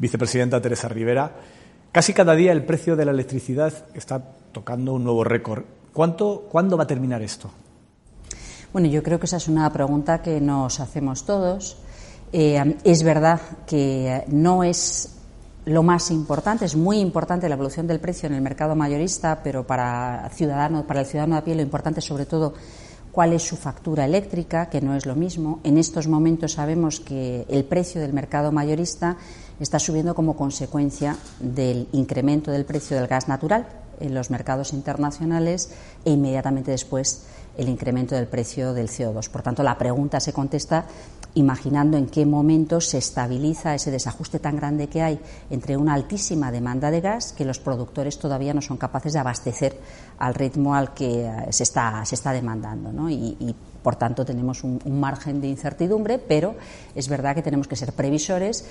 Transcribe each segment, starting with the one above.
vicepresidenta Teresa Rivera. Casi cada día el precio de la electricidad está tocando un nuevo récord. ¿Cuánto, ¿Cuándo va a terminar esto? Bueno, yo creo que esa es una pregunta que nos hacemos todos. Eh, es verdad que no es lo más importante, es muy importante la evolución del precio en el mercado mayorista, pero para, ciudadano, para el ciudadano a pie lo importante sobre todo cuál es su factura eléctrica, que no es lo mismo. En estos momentos sabemos que el precio del mercado mayorista está subiendo como consecuencia del incremento del precio del gas natural en los mercados internacionales e inmediatamente después el incremento del precio del CO2. Por tanto, la pregunta se contesta imaginando en qué momento se estabiliza ese desajuste tan grande que hay entre una altísima demanda de gas que los productores todavía no son capaces de abastecer al ritmo al que eh, se está, se está demandando. ¿no? y por tanto, tenemos un, margen de incertidumbre, pero es verdad que tenemos que ser previsores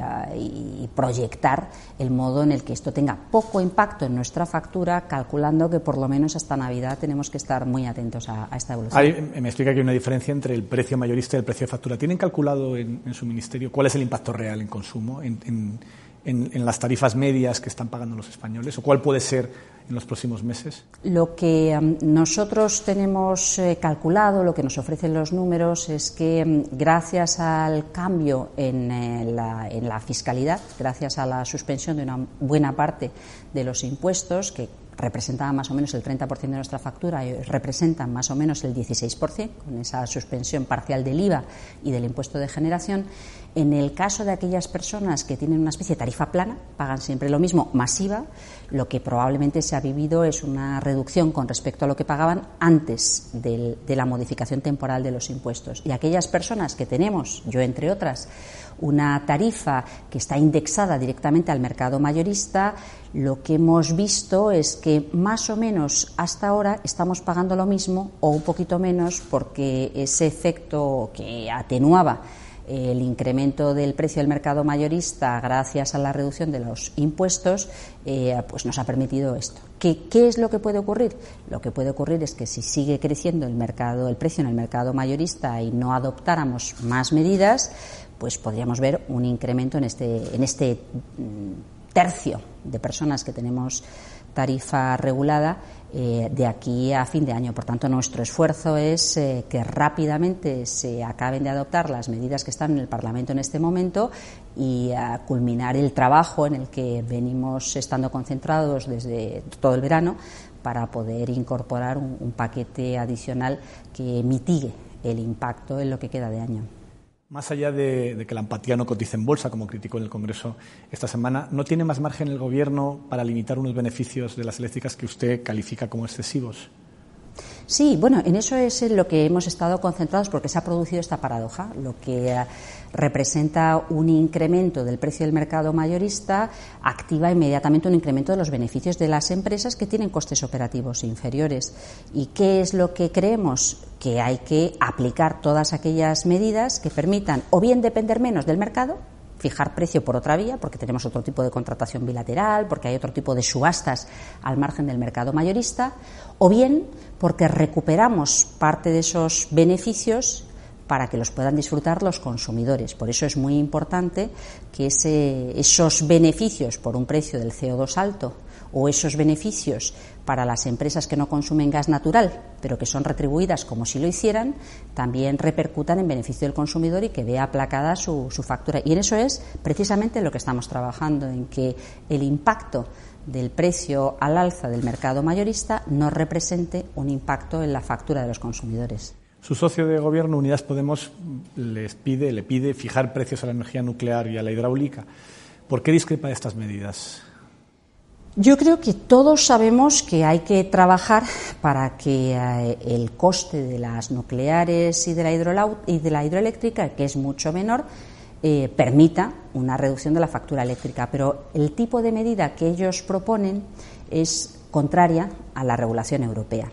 ah, y, proyectar el modo en el que esto tenga poco impacto en nuestra factura, calculando que por lo menos hasta Navidad tenemos que estar muy atentos a, esta evolución. me explica que hay una diferencia entre el precio mayorista y el precio de factura. ¿Tienen calculado en, su ministerio cuál es el impacto real en consumo? en en, las tarifas medias que están pagando los españoles o cuál puede ser en los próximos meses? Lo que um, nosotros tenemos eh, calculado, lo que nos ofrecen los números, es que um, gracias al cambio en, eh, la, en la fiscalidad, gracias a la suspensión de una buena parte de los impuestos, que representaban más o menos el 30% de nuestra factura representan más o menos el 16%, con esa suspensión parcial del IVA y del impuesto de generación. En el caso de aquellas personas que tienen una especie de tarifa plana, pagan siempre lo mismo, masiva, lo que probablemente se ha vivido es una reducción con respecto a lo que pagaban antes de la modificación temporal de los impuestos. Y aquellas personas que tenemos, yo entre otras, una tarifa que está indexada directamente al mercado mayorista, lo que hemos visto es que más o menos hasta ahora estamos pagando lo mismo o un poquito menos porque ese efecto que atenuaba el incremento del precio del mercado mayorista gracias a la reducción de los impuestos, eh, pues nos ha permitido esto. ¿Qué, es lo que puede ocurrir? Lo que puede ocurrir es que si sigue creciendo el mercado, el precio en el mercado mayorista y no adoptáramos más medidas, pues podríamos ver un incremento en este, en este mm, tercio de personas que tenemos tarifa regulada eh, de aquí a fin de año. Por tanto, nuestro esfuerzo es eh, que rápidamente se acaben de adoptar las medidas que están en el Parlamento en este momento y a culminar el trabajo en el que venimos estando concentrados desde todo el verano para poder incorporar un paquete adicional que mitigue el impacto en lo que queda de año. Más allá de, que la empatía no cotice en bolsa, como criticó en el Congreso esta semana, ¿no tiene más margen el Gobierno para limitar unos beneficios de las eléctricas que usted califica como excesivos? Sí, bueno, en eso es en lo que hemos estado concentrados porque se ha producido esta paradoja, lo que eh, representa un incremento del precio del mercado mayorista activa inmediatamente un incremento de los beneficios de las empresas que tienen costes operativos inferiores. ¿Y qué es lo que creemos? Que hay que aplicar todas aquellas medidas que permitan o bien depender menos del mercado, fijar precio por otra vía, porque tenemos otro tipo de contratación bilateral, porque hay otro tipo de subastas al margen del mercado mayorista, o bien porque recuperamos parte de esos beneficios para que los puedan disfrutar los consumidores. Por eso es muy importante que esos beneficios por un precio del CO2 alto o esos beneficios para las empresas que no consumen gas natural, pero que son retribuidas como si lo hicieran, también repercutan en beneficio del consumidor y que vea aplacada su, su factura. Y en eso es precisamente lo que estamos trabajando, en que el impacto del precio al alza del mercado mayorista no represente un impacto en la factura de los consumidores. Su socio de gobierno, Unidas Podemos, les pide, le pide fijar precios a la energía nuclear y a la hidráulica. ¿Por qué discrepa de estas medidas? Yo creo que todos sabemos que hay que trabajar para que eh, el coste de las nucleares y de la, y de la hidroeléctrica, que es mucho menor, eh, permita una reducción de la factura eléctrica. Pero el tipo de medida que ellos proponen es contraria a la regulación europea.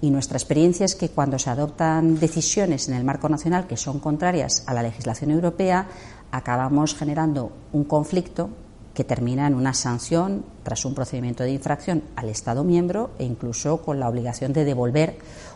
Y nuestra experiencia es que cuando se adoptan decisiones en el marco nacional que son contrarias a la legislación europea, acabamos generando un conflicto que termina en una sanción tras un procedimiento de infracción al Estado miembro e incluso con la obligación de devolver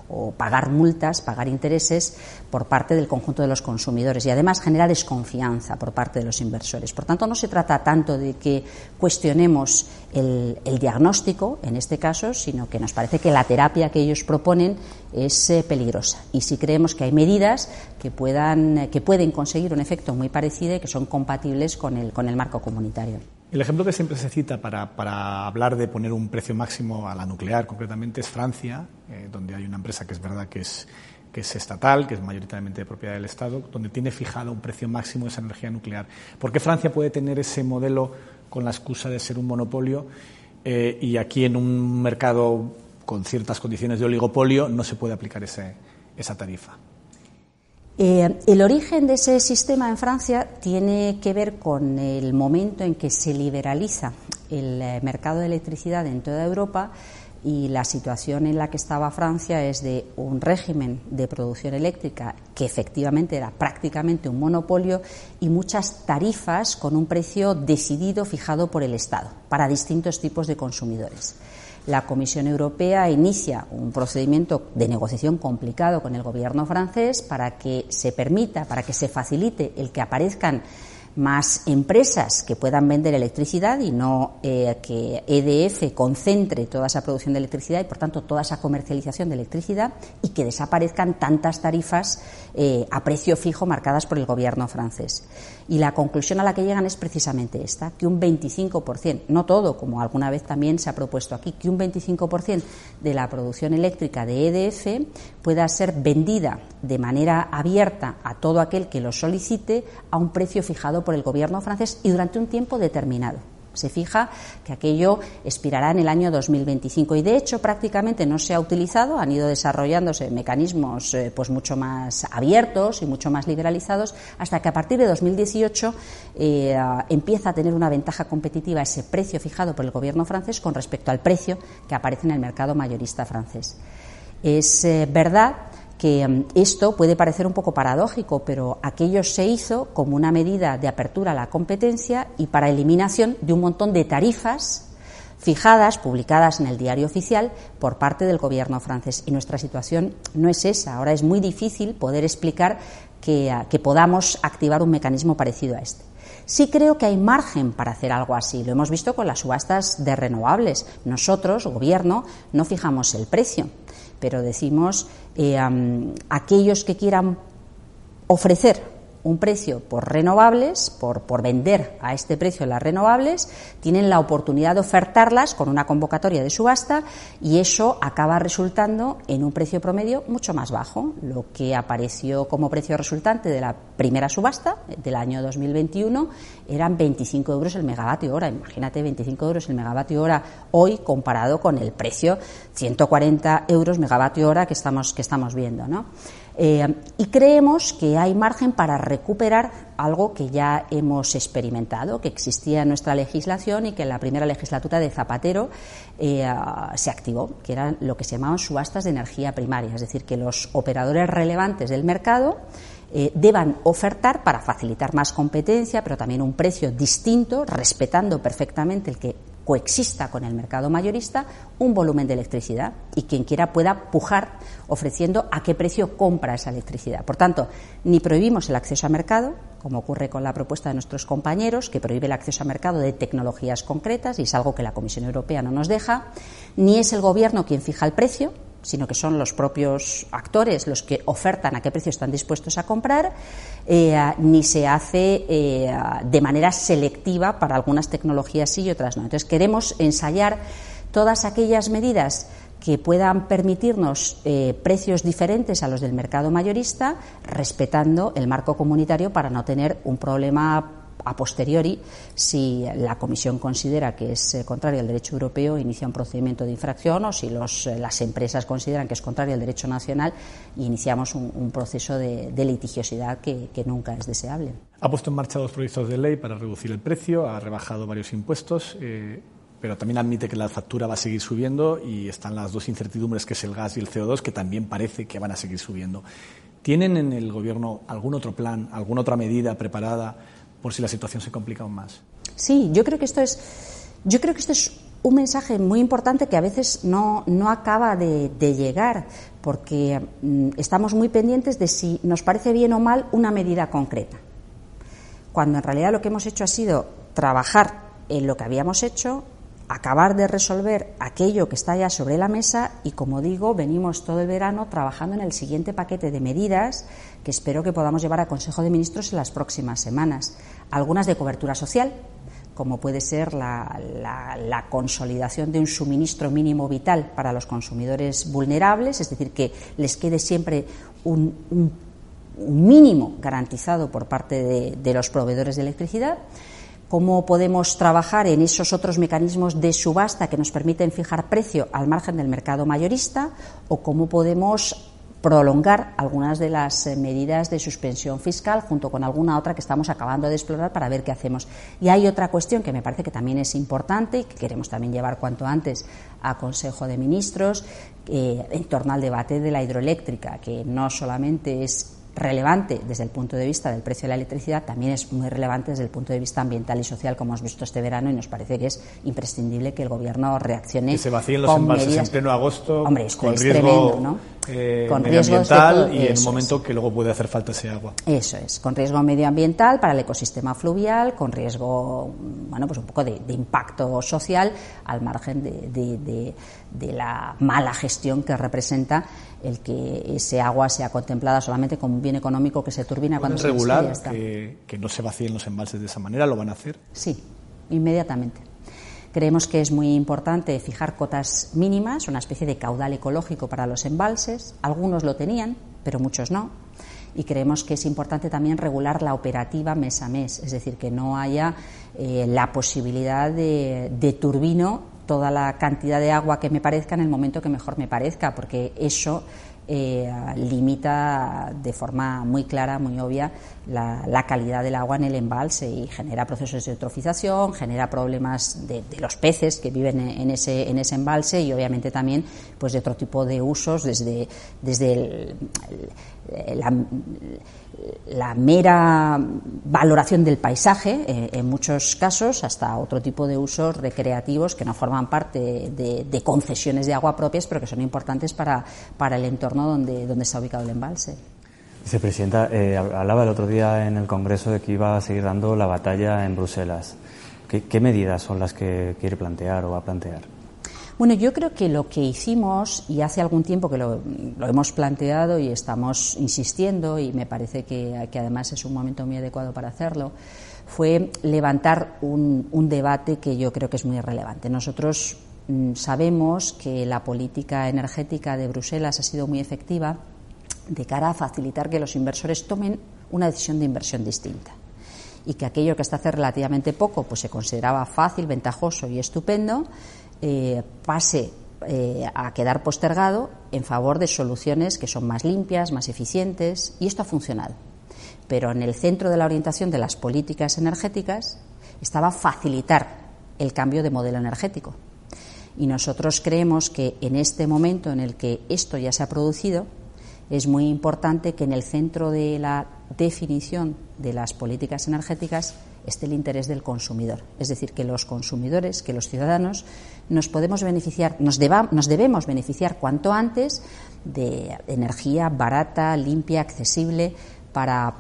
o pagar multas, pagar intereses por parte del conjunto de los consumidores y además genera desconfianza por parte de los inversores. Por tanto, no se trata tanto de que cuestionemos el, diagnóstico, en este caso, sino que nos parece que la terapia que ellos proponen es eh, peligrosa. Y si creemos que hay medidas que, puedan, que pueden conseguir un efecto muy parecido y que son compatibles con el, con el marco comunitario. El ejemplo que siempre se cita para, hablar de poner un precio máximo a la nuclear, concretamente, es Francia, eh, donde hay una empresa que es verdad que es, que es estatal, que es mayoritariamente de propiedad del Estado, donde tiene fijado un precio máximo de esa energía nuclear. ¿Por qué Francia puede tener ese modelo con la excusa de ser un monopolio eh, y aquí en un mercado con ciertas condiciones de oligopolio no se puede aplicar esa tarifa? Eh, el origen de ese sistema en Francia tiene que ver con el momento en que se liberaliza el eh, mercado de electricidad en toda Europa y la situación en la que estaba Francia es de un régimen de producción eléctrica que efectivamente era prácticamente un monopolio y muchas tarifas con un precio decidido fijado por el Estado para distintos tipos de consumidores la Comisión Europea inicia un procedimiento de negociación complicado con el gobierno francés para que se permita, para que se facilite el que aparezcan más empresas que puedan vender electricidad y no eh, que EDF concentre toda esa producción de electricidad y, por tanto, toda esa comercialización de electricidad y que desaparezcan tantas tarifas eh, a precio fijo marcadas por el gobierno francés. Y la conclusión a la que llegan es precisamente esta, que un 25%, no todo, como alguna vez también se ha propuesto aquí, que un 25% de la producción eléctrica de EDF pueda ser vendida de manera abierta a todo aquel que lo solicite a un precio fijado por el gobierno francés y durante un tiempo determinado. Se fija que aquello expirará en el año 2025 y de hecho prácticamente no se ha utilizado, han ido desarrollándose mecanismos eh, pues mucho más abiertos y mucho más liberalizados hasta que a partir de 2018 eh, empieza a tener una ventaja competitiva ese precio fijado por el gobierno francés con respecto al precio que aparece en el mercado mayorista francés. Es eh, verdad que mm, esto puede parecer un poco paradójico, pero aquello se hizo como una medida de apertura a la competencia y para eliminación de un montón de tarifas fijadas, publicadas en el diario oficial por parte del gobierno francés. Y nuestra situación no es esa. Ahora es muy difícil poder explicar que, que podamos activar un mecanismo parecido a este. Sí creo que hay margen para hacer algo así. Lo hemos visto con las subastas de renovables. Nosotros, gobierno, no fijamos el precio pero decimos eh, aquellos que quieran ofrecer un precio por renovables, por, por, vender a este precio las renovables, tienen la oportunidad de ofertarlas con una convocatoria de subasta y eso acaba resultando en un precio promedio mucho más bajo. Lo que apareció como precio resultante de la primera subasta del año 2021 eran 25 euros el megavatio hora. Imagínate 25 euros el megavatio hora hoy comparado con el precio 140 euros megavatio hora que estamos, que estamos viendo. ¿no? Eh, y creemos que hay margen para recuperar algo que ya hemos experimentado, que existía en nuestra legislación y que en la primera legislatura de Zapatero eh, se activó, que eran lo que se llamaban subastas de energía primaria, es decir, que los operadores relevantes del mercado eh, deban ofertar para facilitar más competencia, pero también un precio distinto, respetando perfectamente el que coexista con el mercado mayorista un volumen de electricidad y quien quiera pueda pujar ofreciendo a qué precio compra esa electricidad. Por tanto, ni prohibimos el acceso a mercado, como ocurre con la propuesta de nuestros compañeros, que prohíbe el acceso a mercado de tecnologías concretas y es algo que la Comisión Europea no nos deja, ni es el Gobierno quien fija el precio, sino que son los propios actores los que ofertan a qué precio están dispuestos a comprar, eh, ni se hace eh, de manera selectiva para algunas tecnologías sí y otras no. Entonces queremos ensayar todas aquellas medidas que puedan permitirnos eh, precios diferentes a los del mercado mayorista, respetando el marco comunitario para no tener un problema a posteriori, si la Comisión considera que es eh, contrario al derecho europeo, inicia un procedimiento de infracción o si eh, las empresas consideran que es contrario al derecho nacional, iniciamos un, proceso de, litigiosidad que, nunca es deseable. Ha puesto en marcha dos proyectos de ley para reducir el precio, ha rebajado varios impuestos. Eh, pero también admite que la factura va a seguir subiendo y están las dos incertidumbres que es el gas y el CO2 que también parece que van a seguir subiendo. ¿Tienen en el Gobierno algún otro plan, alguna otra medida preparada por si la situación se complica aún más. Sí, yo creo que esto es Yo creo que este es un mensaje muy importante que a veces no, acaba de, llegar, porque mm, estamos muy pendientes de si nos parece bien o mal una medida concreta, cuando en realidad lo que hemos hecho ha sido trabajar en lo que habíamos hecho, acabar de resolver aquello que está ya sobre la mesa y, como digo, venimos todo el verano trabajando en el siguiente paquete de medidas que espero que podamos llevar a Consejo de Ministros en las próximas semanas. Algunas de cobertura social, como puede ser la, consolidación de un suministro mínimo vital para los consumidores vulnerables, es decir, que les quede siempre un, mínimo garantizado por parte de, los proveedores de electricidad cómo podemos trabajar en esos otros mecanismos de subasta que nos permiten fijar precio al margen del mercado mayorista o cómo podemos prolongar algunas de las eh, medidas de suspensión fiscal junto con alguna otra que estamos acabando de explorar para ver qué hacemos. Y hay otra cuestión que me parece que también es importante y que queremos también llevar cuanto antes a Consejo de Ministros eh, en torno al debate de la hidroeléctrica, que no solamente es relevante desde el punto de vista del precio de la electricidad, también es muy relevante desde el punto de vista ambiental y social, como hemos visto este verano, y nos parece que es imprescindible que el Gobierno reaccione. Que se vacíen los embalses en pleno agosto, Hombre, con riesgo ¿no? Eh, con medioambiental y en un momento que luego puede hacer falta ese agua. Eso es, con riesgo medioambiental para el ecosistema fluvial, con riesgo, bueno, pues un poco de, impacto social al margen de, de la mala gestión que representa el que ese agua sea contemplada solamente como un bien económico que se turbina cuando se regular que, que no se vacíen los embalses de esa manera? ¿Lo van a hacer? Sí, inmediatamente. Creemos que es muy importante fijar cotas mínimas, una especie de caudal ecológico para los embalses. Algunos lo tenían, pero muchos no. Y creemos que es importante también regular la operativa mes a mes, es decir, que no haya eh, la posibilidad de, de turbino toda la cantidad de agua que me parezca en el momento que mejor me parezca, porque eso eh, limita de forma muy clara, muy obvia, la, calidad del agua en el embalse y genera procesos de eutrofización, genera problemas de, los peces que viven en ese, en ese embalse y obviamente también pues de otro tipo de usos, desde, desde la la mera valoración del paisaje, eh, en muchos casos, hasta otro tipo de usos recreativos que no forman parte de, concesiones de agua propias, pero que son importantes para, para el entorno donde, donde está ubicado el embalse. Vicepresidenta, eh, hablaba el otro día en el Congreso de que iba a seguir dando la batalla en Bruselas. qué medidas son las que quiere plantear o va a plantear? Bueno, yo creo que lo que hicimos, y hace algún tiempo que lo, hemos planteado y estamos insistiendo, y me parece que, además es un momento muy adecuado para hacerlo, fue levantar un, debate que yo creo que es muy relevante. Nosotros mm, sabemos que la política energética de Bruselas ha sido muy efectiva de cara a facilitar que los inversores tomen una decisión de inversión distinta y que aquello que hasta hace relativamente poco pues se consideraba fácil, ventajoso y estupendo, eh, pase eh, a quedar postergado en favor de soluciones que son más limpias, más eficientes, y esto ha funcionado. Pero en el centro de la orientación de las políticas energéticas estaba facilitar el cambio de modelo energético. Y nosotros creemos que en este momento en el que esto ya se ha producido, es muy importante que en el centro de la definición de las políticas energéticas esté el interés del consumidor. Es decir, que los consumidores, que los ciudadanos nos podemos beneficiar, nos, nos debemos beneficiar cuanto antes de energía barata, limpia, accesible para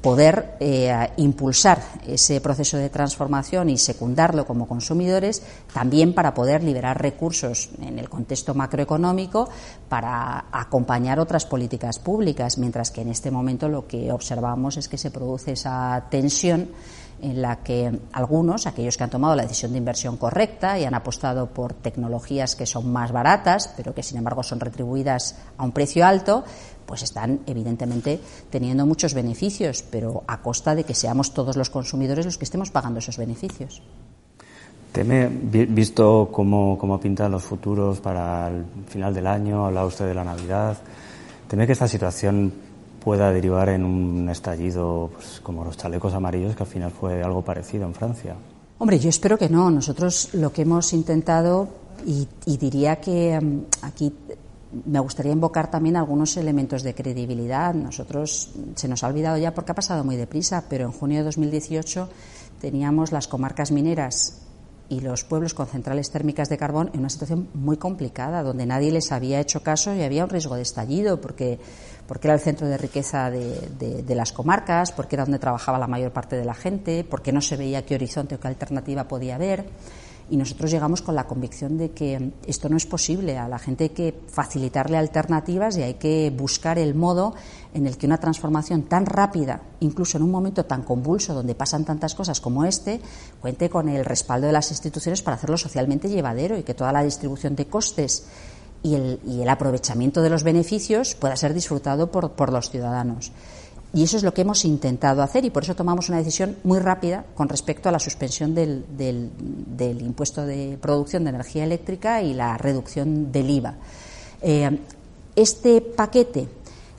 poder eh, impulsar ese proceso de transformación y secundarlo como consumidores, también para poder liberar recursos en el contexto macroeconómico para acompañar otras políticas públicas, mientras que en este momento lo que observamos es que se produce esa tensión en la que algunos, aquellos que han tomado la decisión de inversión correcta y han apostado por tecnologías que son más baratas, pero que sin embargo son retribuidas a un precio alto, pues están evidentemente teniendo muchos beneficios, pero a costa de que seamos todos los consumidores los que estemos pagando esos beneficios. Teme, visto cómo, cómo pintan los futuros para el final del año, hablaba usted de la Navidad, teme que esta situación pueda derivar en un estallido pues, como los chalecos amarillos, que al final fue algo parecido en Francia. Hombre, yo espero que no. Nosotros lo que hemos intentado, y, diría que mm, aquí me gustaría invocar también algunos elementos de credibilidad. Nosotros se nos ha olvidado ya porque ha pasado muy deprisa, pero en junio de 2018 teníamos las comarcas mineras y los pueblos con centrales térmicas de carbón en una situación muy complicada, donde nadie les había hecho caso y había un riesgo de estallido, porque, porque era el centro de riqueza de, las comarcas, porque era donde trabajaba la mayor parte de la gente, porque no se veía qué horizonte o qué alternativa podía haber. Y nosotros llegamos con la convicción de que esto no es posible. A la gente hay que facilitarle alternativas y hay que buscar el modo en el que una transformación tan rápida, incluso en un momento tan convulso donde pasan tantas cosas como este, cuente con el respaldo de las instituciones para hacerlo socialmente llevadero y que toda la distribución de costes y el, y el aprovechamiento de los beneficios pueda ser disfrutado por, por los ciudadanos. Y eso es lo que hemos intentado hacer y por eso tomamos una decisión muy rápida con respecto a la suspensión del, del, impuesto de producción de energía eléctrica y la reducción del IVA. Eh, este paquete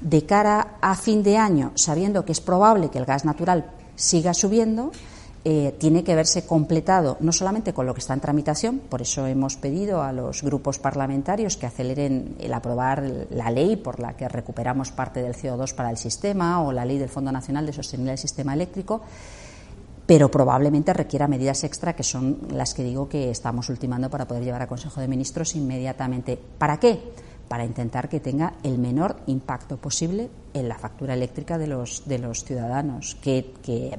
de cara a fin de año, sabiendo que es probable que el gas natural siga subiendo, eh, tiene que verse completado no solamente con lo que está en tramitación, por eso hemos pedido a los grupos parlamentarios que aceleren el aprobar la ley por la que recuperamos parte del CO2 para el sistema o la ley del Fondo Nacional de Sostenibilidad del Sistema Eléctrico, pero probablemente requiera medidas extra que son las que digo que estamos ultimando para poder llevar a Consejo de Ministros inmediatamente. ¿Para qué? Para intentar que tenga el menor impacto posible en la factura eléctrica de los, de los ciudadanos, que, que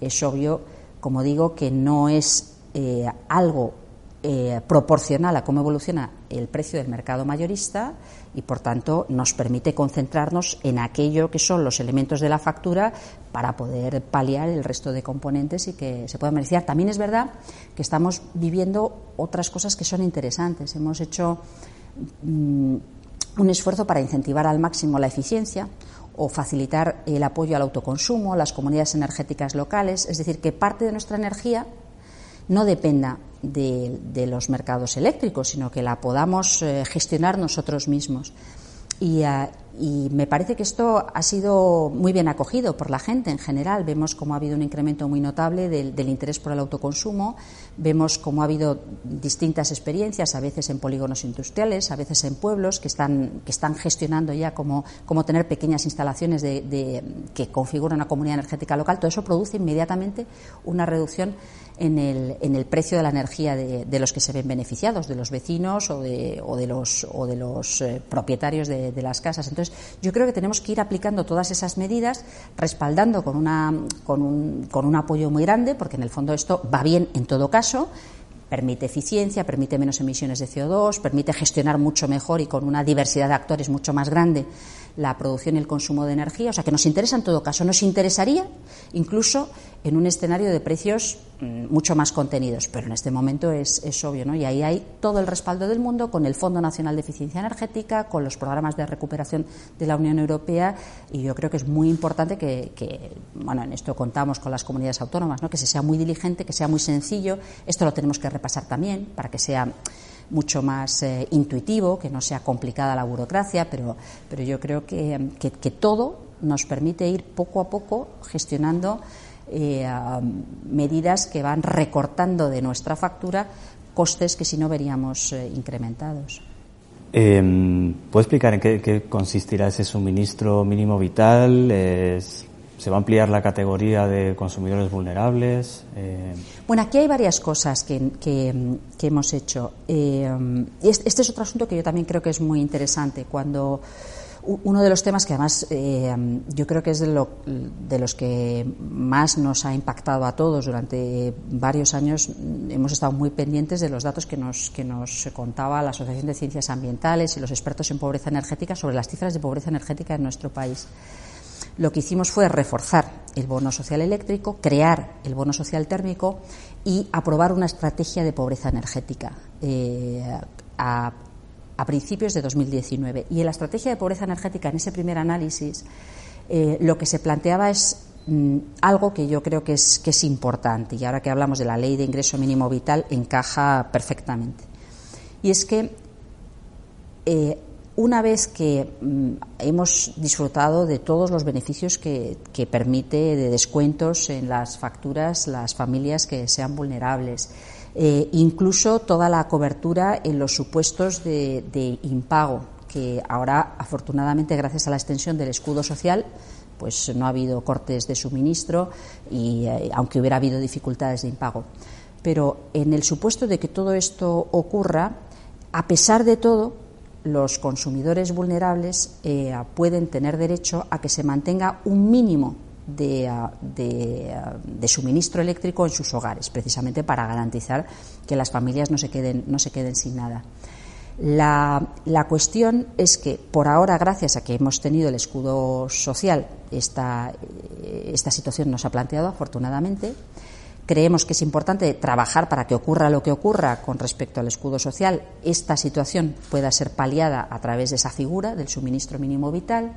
es obvio, como digo, que no es eh, algo eh, proporcional a cómo evoluciona el precio del mercado mayorista y, por tanto, nos permite concentrarnos en aquello que son los elementos de la factura para poder paliar el resto de componentes y que se puedan beneficiar. También es verdad que estamos viviendo otras cosas que son interesantes. Hemos hecho mm, un esfuerzo para incentivar al máximo la eficiencia o facilitar el apoyo al autoconsumo, las comunidades energéticas locales, es decir, que parte de nuestra energía no dependa de, los mercados eléctricos, sino que la podamos eh, gestionar nosotros mismos. Ah, y, me parece que esto ha sido muy bien acogido por la gente en general. Vemos cómo ha habido un incremento muy notable del, interés por el autoconsumo, vemos cómo ha habido distintas experiencias, a veces en polígonos industriales, a veces en pueblos que están, que están gestionando ya cómo, cómo tener pequeñas instalaciones de, que configuran una comunidad energética local. Todo eso produce inmediatamente una reducción en el, en el precio de la energía de, los que se ven beneficiados, de los vecinos o de, o de los, o de los eh, propietarios de, las casas. Yo creo que tenemos que ir aplicando todas esas medidas, respaldando con, una, con, un, con un apoyo muy grande, porque en el fondo esto va bien en todo caso permite eficiencia, permite menos emisiones de CO2, permite gestionar mucho mejor y con una diversidad de actores mucho más grande la producción y el consumo de energía. O sea, que nos interesa en todo caso. Nos interesaría incluso en un escenario de precios mm, mucho más contenidos, pero en este momento es, obvio, ¿no? Y ahí hay todo el respaldo del mundo con el Fondo Nacional de Eficiencia Energética, con los programas de recuperación de la Unión Europea, y yo creo que es muy importante que, bueno, en esto contamos con las comunidades autónomas, ¿no? Que se sea muy diligente, que sea muy sencillo. Esto lo tenemos que repasar también para que sea mucho más eh, intuitivo, que no sea complicada la burocracia, pero, pero yo creo que, que, todo nos permite ir poco a poco gestionando eh, medidas que van recortando de nuestra factura costes que si no veríamos eh, incrementados. Eh, ¿Puede explicar en qué, qué, consistirá ese suministro mínimo vital? Es ¿Se va a ampliar la categoría de consumidores vulnerables? Eh... Bueno, aquí hay varias cosas que, que, hemos hecho. Eh, este es otro asunto que yo también creo que es muy interesante. Cuando uno de los temas que además eh, yo creo que es de, lo, de, los que más nos ha impactado a todos durante varios años, hemos estado muy pendientes de los datos que nos, que nos contaba la Asociación de Ciencias Ambientales y los expertos en pobreza energética sobre las cifras de pobreza energética en nuestro país lo que hicimos fue reforzar el bono social eléctrico, crear el bono social térmico y aprobar una estrategia de pobreza energética eh, a, principios de 2019. Y en la estrategia de pobreza energética, en ese primer análisis, eh, lo que se planteaba es mm, algo que yo creo que es, importante y ahora que hablamos de la ley de ingreso mínimo vital encaja perfectamente. Y es que eh, una vez que mm, hemos disfrutado de todos los beneficios que, permite de descuentos en las facturas las familias que sean vulnerables, eh, incluso toda la cobertura en los supuestos de, impago, que ahora, afortunadamente, gracias a la extensión del escudo social, pues no ha habido cortes de suministro y eh, aunque hubiera habido dificultades de impago. Pero en el supuesto de que todo esto ocurra, a pesar de todo, los consumidores vulnerables eh, pueden tener derecho a que se mantenga un mínimo de, de, suministro eléctrico en sus hogares, precisamente para garantizar que las familias no se queden, no se queden sin nada. La, la, cuestión es que, por ahora, gracias a que hemos tenido el escudo social, esta, esta situación nos ha planteado, afortunadamente. Creemos que es importante trabajar para que ocurra lo que ocurra con respecto al escudo social, esta situación pueda ser paliada a través de esa figura del suministro mínimo vital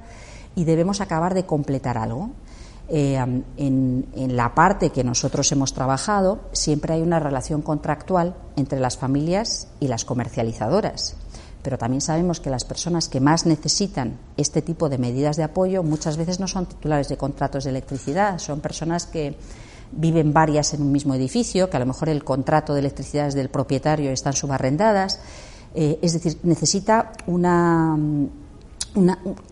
y debemos acabar de completar algo. Eh, en, la parte que nosotros hemos trabajado, siempre hay una relación contractual entre las familias y las comercializadoras. Pero también sabemos que las personas que más necesitan este tipo de medidas de apoyo muchas veces no son titulares de contratos de electricidad, son personas que viven varias en un mismo edificio, que a lo mejor el contrato de electricidad es del propietario están subarrendadas. Eh, es decir, necesita una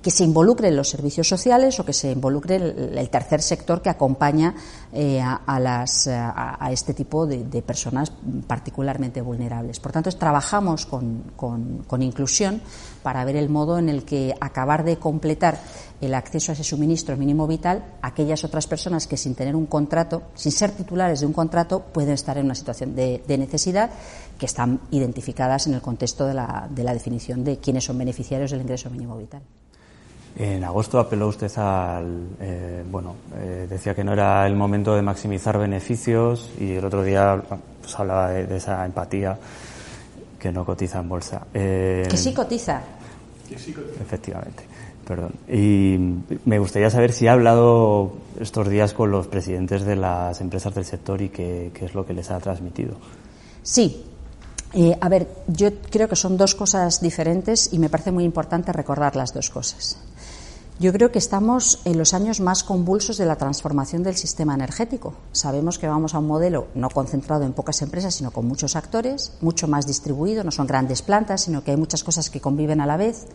que se involucre en los servicios sociales o que se involucre el, tercer sector que acompaña eh, a, las, a, este tipo de, personas particularmente vulnerables. Por tanto, trabajamos con, con, inclusión para ver el modo en el que acabar de completar el acceso a ese suministro mínimo vital aquellas otras personas que sin tener un contrato, sin ser titulares de un contrato, pueden estar en una situación de, de necesidad que están identificadas en el contexto de la, de la definición de quiénes son beneficiarios del ingreso mínimo vital. En agosto apeló usted al. Eh, bueno, eh, decía que no era el momento de maximizar beneficios y el otro día pues, hablaba de, esa empatía que no cotiza en bolsa. Eh, que sí cotiza. Efectivamente. Perdón. Y me gustaría saber si ha hablado estos días con los presidentes de las empresas del sector y qué, qué es lo que les ha transmitido. Sí, eh, a ver, yo creo que son dos cosas diferentes y me parece muy importante recordar las dos cosas. Yo creo que estamos en los años más convulsos de la transformación del sistema energético. Sabemos que vamos a un modelo no concentrado en pocas empresas, sino con muchos actores, mucho más distribuido, no son grandes plantas, sino que hay muchas cosas que conviven a la vez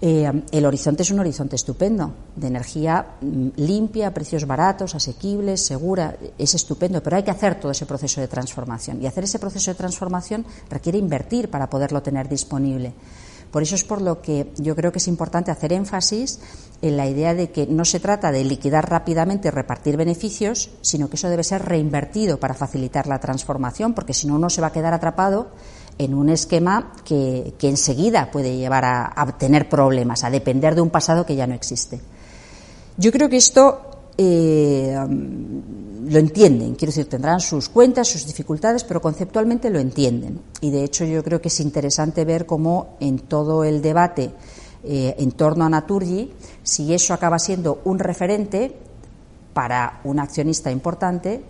eh, el horizonte es un horizonte estupendo, de energía mm, limpia, precios baratos, asequibles, segura, es estupendo, pero hay que hacer todo ese proceso de transformación. Y hacer ese proceso de transformación requiere invertir para poderlo tener disponible. Por eso es por lo que yo creo que es importante hacer énfasis en la idea de que no se trata de liquidar rápidamente y repartir beneficios, sino que eso debe ser reinvertido para facilitar la transformación, porque si no uno se va a quedar atrapado en un esquema que, enseguida puede llevar a, tener problemas, a depender de un pasado que ya no existe. Yo creo que esto eh, lo entienden, quiero decir, tendrán sus cuentas, sus dificultades, pero conceptualmente lo entienden. Y de hecho yo creo que es interesante ver cómo en todo el debate eh, en torno a Naturgy, si eso acaba siendo un referente para un accionista importante,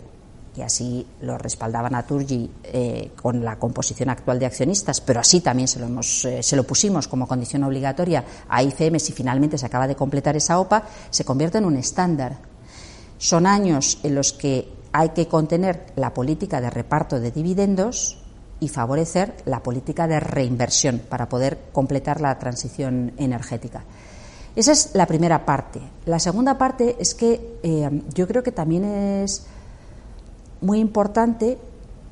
y así lo respaldaba Naturgy eh, con la composición actual de accionistas, pero así también se lo, hemos, eh, se lo pusimos como condición obligatoria a ICM si finalmente se acaba de completar esa OPA, se convierte en un estándar. Son años en los que hay que contener la política de reparto de dividendos y favorecer la política de reinversión para poder completar la transición energética. Esa es la primera parte. La segunda parte es que eh, yo creo que también es muy importante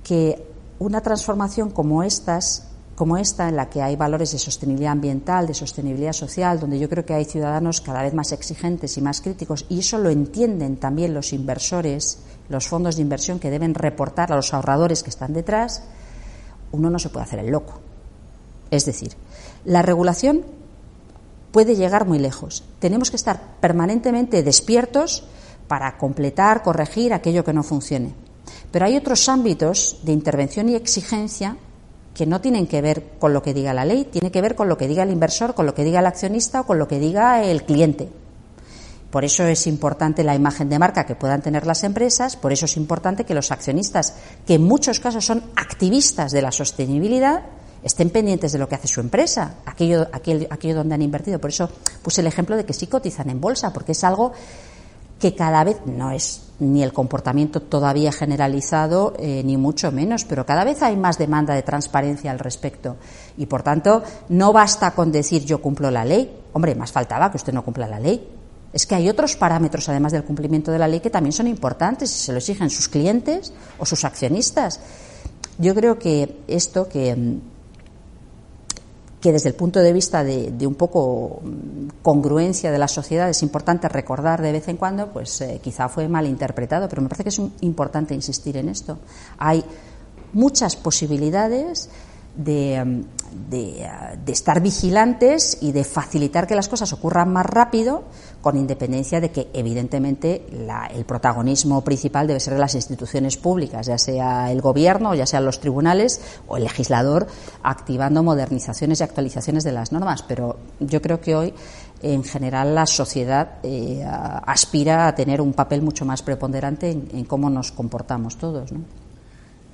que una transformación como estas como esta, en la que hay valores de sostenibilidad ambiental, de sostenibilidad social, donde yo creo que hay ciudadanos cada vez más exigentes y más críticos, y eso lo entienden también los inversores, los fondos de inversión que deben reportar a los ahorradores que están detrás, uno no se puede hacer el loco. Es decir, la regulación puede llegar muy lejos. Tenemos que estar permanentemente despiertos para completar, corregir aquello que no funcione. Pero hay otros ámbitos de intervención y exigencia que no tienen que ver con lo que diga la ley, tiene que ver con lo que diga el inversor, con lo que diga el accionista o con lo que diga el cliente. Por eso es importante la imagen de marca que puedan tener las empresas, por eso es importante que los accionistas, que en muchos casos son activistas de la sostenibilidad, estén pendientes de lo que hace su empresa, aquello, aquello, aquello donde han invertido. Por eso puse el ejemplo de que sí cotizan en bolsa, porque es algo que cada vez no es ni el comportamiento todavía generalizado, eh, ni mucho menos, pero cada vez hay más demanda de transparencia al respecto. Y, por tanto, no basta con decir yo cumplo la ley. Hombre, más faltaba que usted no cumpla la ley. Es que hay otros parámetros, además del cumplimiento de la ley, que también son importantes y se lo exigen sus clientes o sus accionistas. Yo creo que esto que que desde el punto de vista de, un poco congruencia de la sociedad es importante recordar de vez en cuando, pues eh, quizá fue mal interpretado, pero me parece que es importante insistir en esto. Hay muchas posibilidades de, de, estar vigilantes y de facilitar que las cosas ocurran más rápido, con independencia de que, evidentemente, el protagonismo principal debe ser de las instituciones públicas, ya sea el Gobierno, ya sean los tribunales o el legislador, activando modernizaciones y actualizaciones de las normas. Pero yo creo que hoy, en general, la sociedad eh, aspira a tener un papel mucho más preponderante en, en cómo nos comportamos todos. ¿no?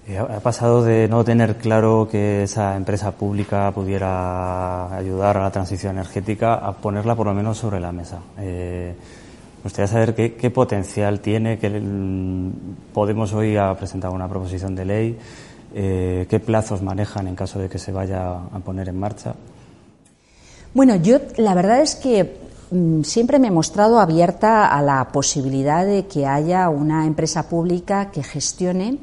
Eh, ha pasado de no tener claro que esa empresa pública pudiera ayudar a la transición energética a ponerla por lo menos sobre la mesa. Eh, me gustaría saber qué, potencial tiene, que Podemos hoy a presentar una proposición de ley, eh, qué plazos manejan en caso de que se vaya a poner en marcha. Bueno, yo la verdad es que mm, siempre me he mostrado abierta a la posibilidad de que haya una empresa pública que gestione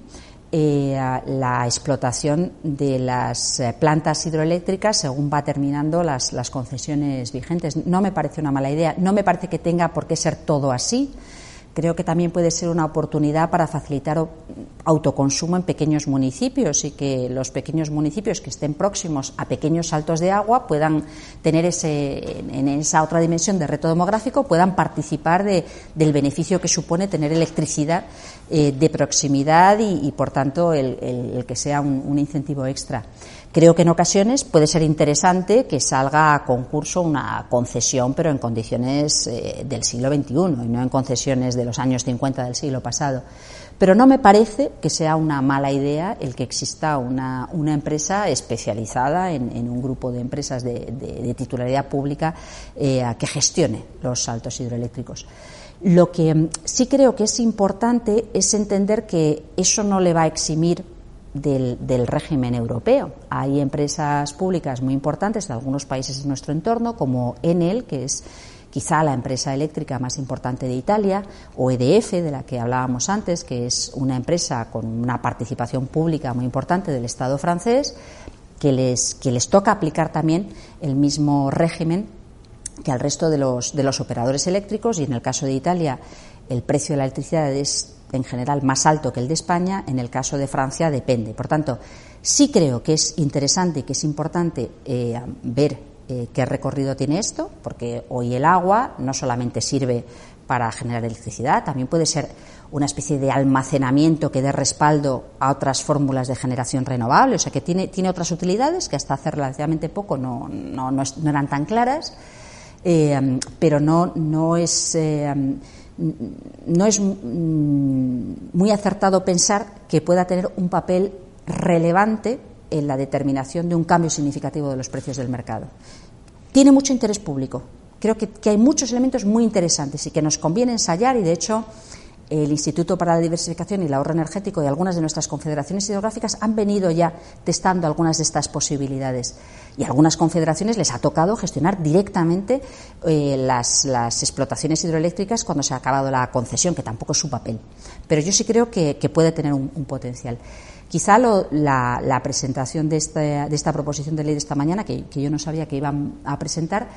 eh, la explotación de las eh, plantas hidroeléctricas según va terminando las, las concesiones vigentes. No me parece una mala idea, no me parece que tenga por qué ser todo así creo que también puede ser una oportunidad para facilitar autoconsumo en pequeños municipios y que los pequeños municipios que estén próximos a pequeños saltos de agua puedan tener ese, en esa otra dimensión de reto demográfico, puedan participar de, del beneficio que supone tener electricidad eh, de proximidad y, por tanto, el, que sea un incentivo extra. Creo que en ocasiones puede ser interesante que salga a concurso una concesión, pero en condiciones eh, del siglo XXI y no en concesiones de los años 50 del siglo pasado. Pero no me parece que sea una mala idea el que exista una, empresa especializada en, un grupo de empresas de, titularidad pública eh, que gestione los saltos hidroeléctricos. Lo que sí creo que es importante es entender que eso no le va a eximir del, régimen europeo. Hay empresas públicas muy importantes de algunos países de nuestro entorno, como Enel, que es quizá la empresa eléctrica más importante de Italia, o EDF, de la que hablábamos antes, que es una empresa con una participación pública muy importante del Estado francés, que les, que les toca aplicar también el mismo régimen que al resto de los, de los operadores eléctricos y en el caso de Italia el precio de la electricidad es en general más alto que el de España, en el caso de Francia depende. Por tanto, sí creo que es interesante y que es importante eh, ver eh, qué recorrido tiene esto, porque hoy el agua no solamente sirve para generar electricidad, también puede ser una especie de almacenamiento que dé respaldo a otras fórmulas de generación renovable, o sea que tiene, tiene otras utilidades que hasta hace relativamente poco no, no, no, eran tan claras, eh, pero no, no es no es muy acertado pensar que pueda tener un papel relevante en la determinación de un cambio significativo de los precios del mercado. Tiene mucho interés público. Creo que, hay muchos elementos muy interesantes y que nos conviene ensayar y, de hecho, el Instituto para la Diversificación y el Ahorro Energético y algunas de nuestras confederaciones hidrográficas han venido ya testando algunas de estas posibilidades. Y a algunas confederaciones les ha tocado gestionar directamente eh, las, explotaciones hidroeléctricas cuando se ha acabado la concesión, que tampoco es su papel. Pero yo sí creo que, puede tener un, potencial. Quizá la, presentación de esta, proposición de ley de esta mañana, que yo no sabía que iban a presentar,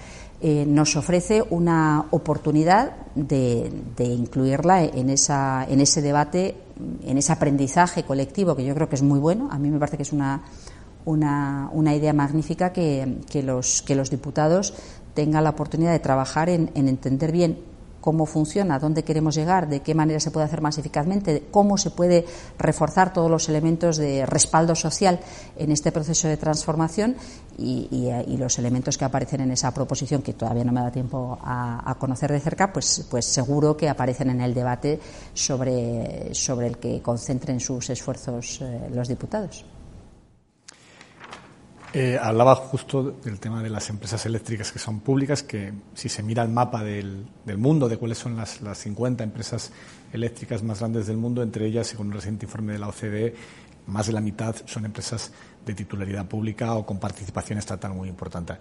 eh, nos ofrece una oportunidad de, incluirla en, esa, en ese debate, en ese aprendizaje colectivo que yo creo que es muy bueno. A mí me parece que es una, una, idea magnífica que, que, los, que los diputados tengan la oportunidad de trabajar en entender bien cómo funciona, dónde queremos llegar, de qué manera se puede hacer más eficazmente, cómo se puede reforzar todos los elementos de respaldo social en este proceso de transformación y, los elementos que aparecen en esa proposición, que todavía no me da tiempo a, conocer de cerca, pues, pues seguro que aparecen en el debate sobre, el que concentren sus esfuerzos eh, los diputados. Eh, hablaba justo del tema de las empresas eléctricas que son públicas, que si se mira el mapa del, mundo, de cuáles son las, las, 50 empresas eléctricas más grandes del mundo, entre ellas, según un reciente informe de la OCDE, más de la mitad son empresas de titularidad pública o con participación estatal muy importante.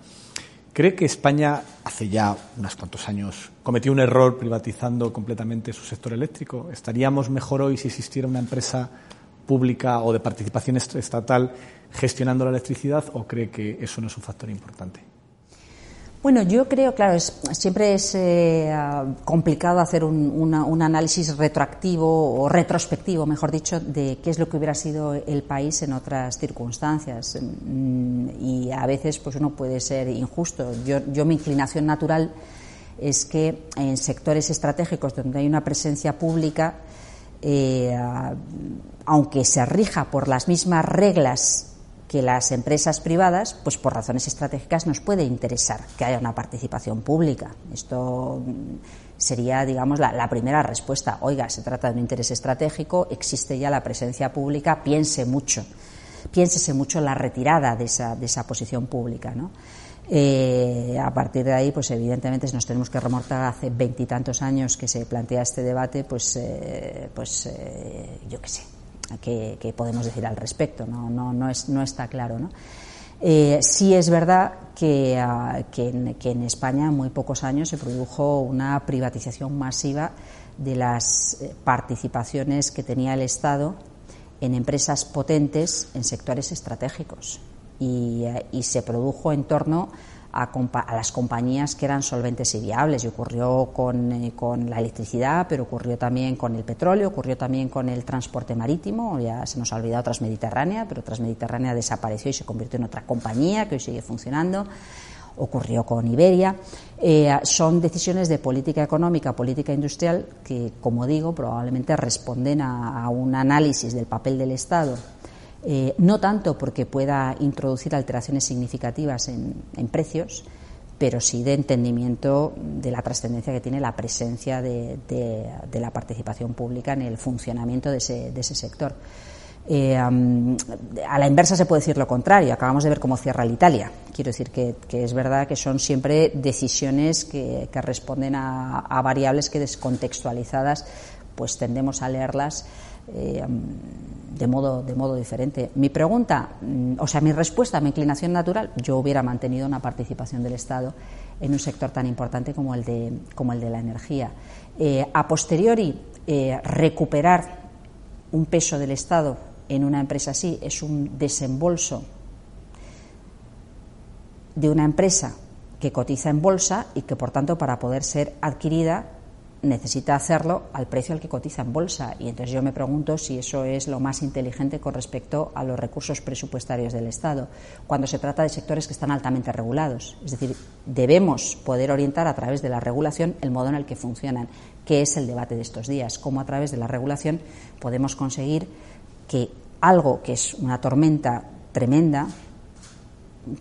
¿Cree que España hace ya unos cuantos años cometió un error privatizando completamente su sector eléctrico? ¿Estaríamos mejor hoy si existiera una empresa pública o de participación estatal gestionando la electricidad o cree que eso no es un factor importante? Bueno, yo creo, claro, siempre es eh, complicado hacer un, análisis retroactivo o retrospectivo, mejor dicho, de qué es lo que hubiera sido el país en otras circunstancias. Mm, y a veces, pues uno puede ser injusto. Yo, mi inclinación natural es que en sectores estratégicos donde hay una presencia pública, eh, aunque se rija por las mismas reglas que las empresas privadas, pues por razones estratégicas, nos puede interesar que haya una participación pública. Esto mm, sería, digamos, la, primera respuesta. Oiga, se trata de un interés estratégico, existe ya la presencia pública, piense mucho, piénsese mucho la retirada de esa, de esa posición pública, ¿no? Eh, a partir de ahí, pues evidentemente, si nos tenemos que remontar hace veintitantos años que se plantea este debate, pues, eh, pues eh, yo qué sé, qué, podemos decir al respecto, no, no, no, es, no está claro. ¿no? Eh, sí es verdad que, ah, que, en, España en muy pocos años se produjo una privatización masiva de las eh, participaciones que tenía el Estado en empresas potentes en sectores estratégicos y, eh, y se produjo en torno a, las compañías que eran solventes y viables. Y ocurrió eh, con, la electricidad, pero ocurrió también con el petróleo, ocurrió también con el transporte marítimo. Ya se nos ha olvidado Transmediterránea, pero Transmediterránea desapareció y se convirtió en otra compañía que hoy sigue funcionando. Ocurrió con Iberia. Eh, son decisiones de política económica, política industrial, que, como digo, probablemente responden a un análisis del papel del Estado eh, no tanto porque pueda introducir alteraciones significativas en, precios, pero sí de entendimiento de la trascendencia que tiene la presencia de, la participación pública en el funcionamiento de ese, sector. Eh, a la inversa se puede decir lo contrario. Acabamos de ver cómo cierra el Italia. Quiero decir que, es verdad que son siempre decisiones que, responden a, a, variables que descontextualizadas pues tendemos a leerlas eh, de, modo, de modo diferente. Mi pregunta, mm, o sea, mi respuesta, mi inclinación natural, yo hubiera mantenido una participación del Estado en un sector tan importante como el de, como el de la energía. Eh, a posteriori, eh, recuperar un peso del Estado en una empresa así es un desembolso de una empresa que cotiza en bolsa y que, por tanto, para poder ser adquirida necesita hacerlo al precio al que cotiza en bolsa. Y entonces yo me pregunto si eso es lo más inteligente con respecto a los recursos presupuestarios del Estado, cuando se trata de sectores que están altamente regulados. Es decir, debemos poder orientar a través de la regulación el modo en el que funcionan, que es el debate de estos días, cómo a través de la regulación podemos conseguir que algo que es una tormenta tremenda,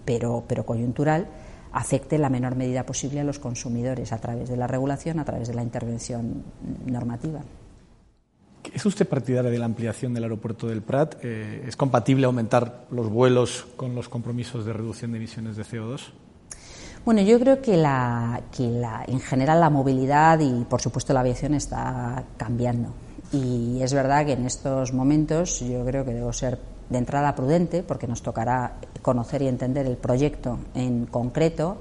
pero, pero coyuntural, afecte en la menor medida posible a los consumidores a través de la regulación, a través de la intervención normativa. ¿Es usted partidaria de la ampliación del aeropuerto del Prat? Eh, ¿Es compatible aumentar los vuelos con los compromisos de reducción de emisiones de CO2? Bueno, yo creo que, la, que la, en general la movilidad y, por supuesto, la aviación está cambiando. Y es verdad que en estos momentos yo creo que debo ser de entrada prudente, porque nos tocará conocer y entender el proyecto en concreto.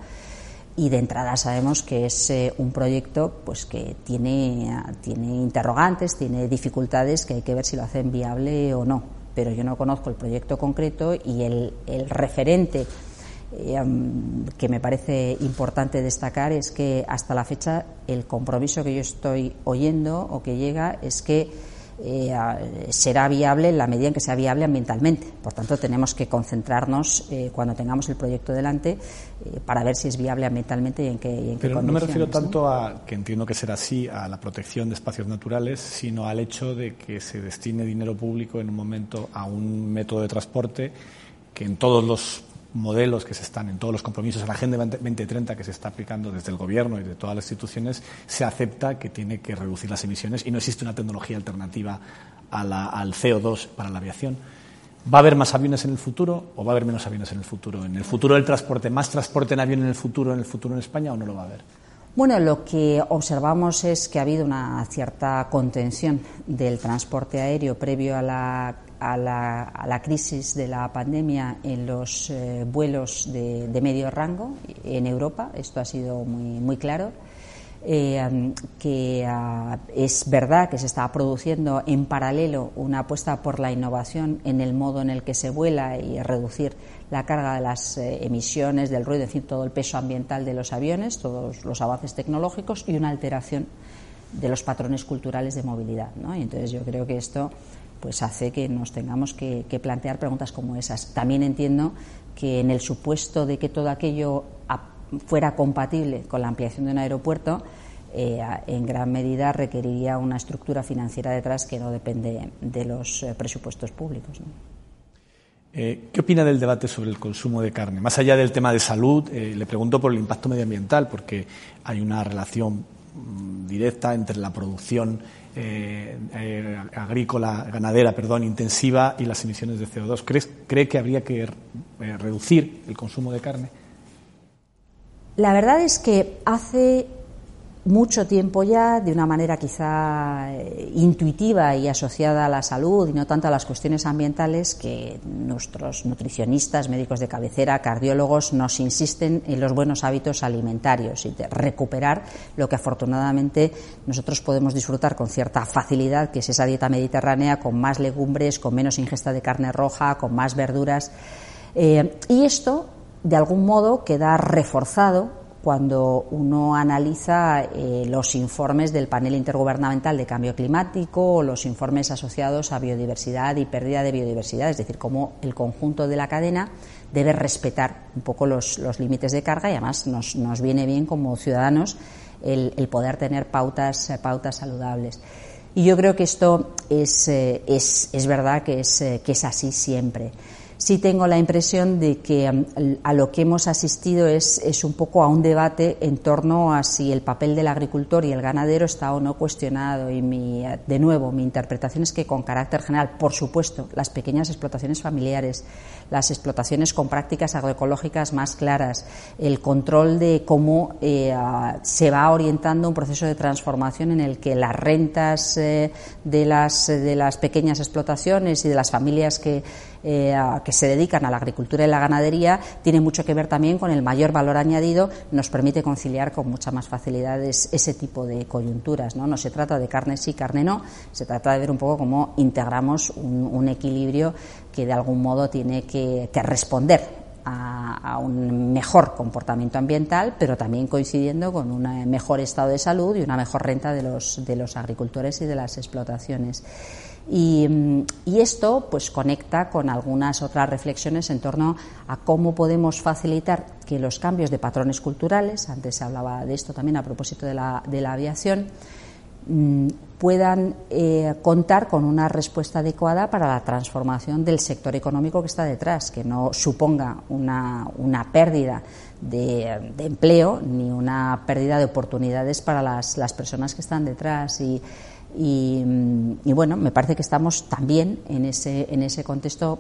Y de entrada sabemos que es eh, un proyecto pues que tiene, tiene interrogantes, tiene dificultades que hay que ver si lo hacen viable o no. Pero yo no conozco el proyecto concreto y el, el referente eh, que me parece importante destacar es que hasta la fecha el compromiso que yo estoy oyendo o que llega es que eh, será viable en la medida en que sea viable ambientalmente. Por tanto, tenemos que concentrarnos eh, cuando tengamos el proyecto delante eh, para ver si es viable ambientalmente y en qué, en Pero no me refiero tanto a, que entiendo que será así, a la protección de espacios naturales, sino al hecho de que se destine dinero público en un momento a un método de transporte que en todos los modelos que se están en todos los compromisos en la Agenda 2030 que se está aplicando desde el Gobierno y de todas las instituciones, se acepta que tiene que reducir las emisiones y no existe una tecnología alternativa al CO2 para la aviación. ¿Va a haber más aviones en el futuro o va a haber menos aviones en el futuro? ¿En el futuro del transporte, más transporte en avión en el futuro, en el futuro en España o no lo va a haber? Bueno, lo que observamos es que ha habido una cierta contención del transporte aéreo previo a la, a la, crisis de la pandemia en los eh, vuelos de, medio rango en Europa. Esto ha sido muy, claro. Eh, que ah, es verdad que se está produciendo en paralelo una apuesta por la innovación en el modo en el que se vuela y reducir la carga de las eh, emisiones, del ruido, en fin, todo el peso ambiental de los aviones, todos los avances tecnológicos y una alteración de los patrones culturales de movilidad. ¿no? Entonces yo creo que esto pues hace que nos tengamos que, plantear preguntas como esas. También entiendo que en el supuesto de que todo aquello fuera compatible con la ampliación de un aeropuerto, eh, en gran medida requeriría una estructura financiera detrás que no depende de los eh, presupuestos públicos. Eh, ¿Qué opina del debate sobre el consumo de carne? Más allá del tema de salud, le pregunto por el impacto medioambiental, porque hay una relación mm, directa entre la producción eh, agrícola, ganadera, perdón, intensiva y las emisiones de CO2. ¿Cree que habría que reducir el consumo de carne? La verdad es que hace mucho tiempo ya, de una manera quizá eh, intuitiva y asociada a la salud y no tanto a las cuestiones ambientales, que nuestros nutricionistas, médicos de cabecera, cardiólogos nos insisten en los buenos hábitos alimentarios y de recuperar lo que afortunadamente nosotros podemos disfrutar con cierta facilidad, que es esa dieta mediterránea con más legumbres, con menos ingesta de carne roja, con más verduras. Eh, y esto, de algún modo, queda reforzado cuando uno analiza eh, los informes del panel intergubernamental de cambio climático o los informes asociados a biodiversidad y pérdida de biodiversidad, es decir, cómo el conjunto de la cadena debe respetar un poco los, límites de carga y además nos, viene bien como ciudadanos el, poder tener pautas, pautas saludables. Y yo creo que esto es, eh, es, es verdad que es, eh, que es así siempre sí tengo la impresión de que mm, a lo que hemos asistido es, es, un poco a un debate en torno a si el papel del agricultor y el ganadero está o no cuestionado. Y mi, de nuevo, mi interpretación es que con carácter general, por supuesto, las pequeñas explotaciones familiares, las explotaciones con prácticas agroecológicas más claras, el control de cómo eh, se va orientando un proceso de transformación en el que las rentas eh, de, las, de las pequeñas explotaciones y de las familias que eh, que se dedican a la agricultura y la ganadería tiene mucho que ver también con el mayor valor añadido, nos permite conciliar con mucha más facilidad ese tipo de coyunturas. ¿no? no se trata de carne sí, carne no, se trata de ver un poco cómo integramos un, equilibrio que de algún modo tiene que, responder a, un mejor comportamiento ambiental, pero también coincidiendo con un mejor estado de salud y una mejor renta de los, de los agricultores y de las explotaciones. Y, esto pues conecta con algunas otras reflexiones en torno a cómo podemos facilitar que los cambios de patrones culturales, antes se hablaba de esto también a propósito de la, de la aviación, mm, puedan eh, contar con una respuesta adecuada para la transformación del sector económico que está detrás, que no suponga una, una pérdida de, de, empleo ni una pérdida de oportunidades para las, las personas que están detrás. Y, y, bueno, me parece que estamos también en ese, en ese contexto,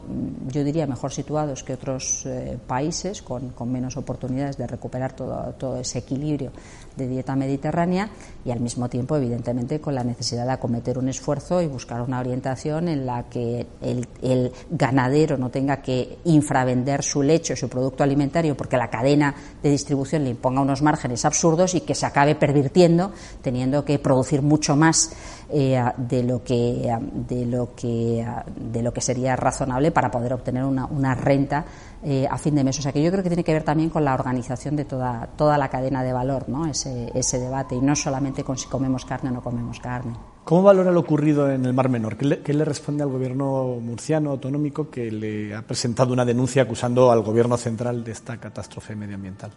yo diría, mejor situados que otros eh, países, con, con, menos oportunidades de recuperar todo, todo ese equilibrio de dieta mediterránea y al mismo tiempo, evidentemente, con la necesidad de acometer un esfuerzo y buscar una orientación en la que el, ganadero no tenga que infravender su lecho, su producto alimentario, porque la cadena de distribución le imponga unos márgenes absurdos y que se acabe pervirtiendo, teniendo que producir mucho más eh, de lo que de lo que de lo que sería razonable para poder obtener una renta eh, a fin de mes. O sea que yo creo que tiene que ver también con la organización de toda, toda la cadena de valor, ¿no? ese, ese debate, y no solamente con si comemos carne o no comemos carne. ¿Cómo valora lo ocurrido en el Mar Menor? ¿Qué le, qué le, responde al gobierno murciano autonómico que le ha presentado una denuncia acusando al gobierno central de esta catástrofe medioambiental?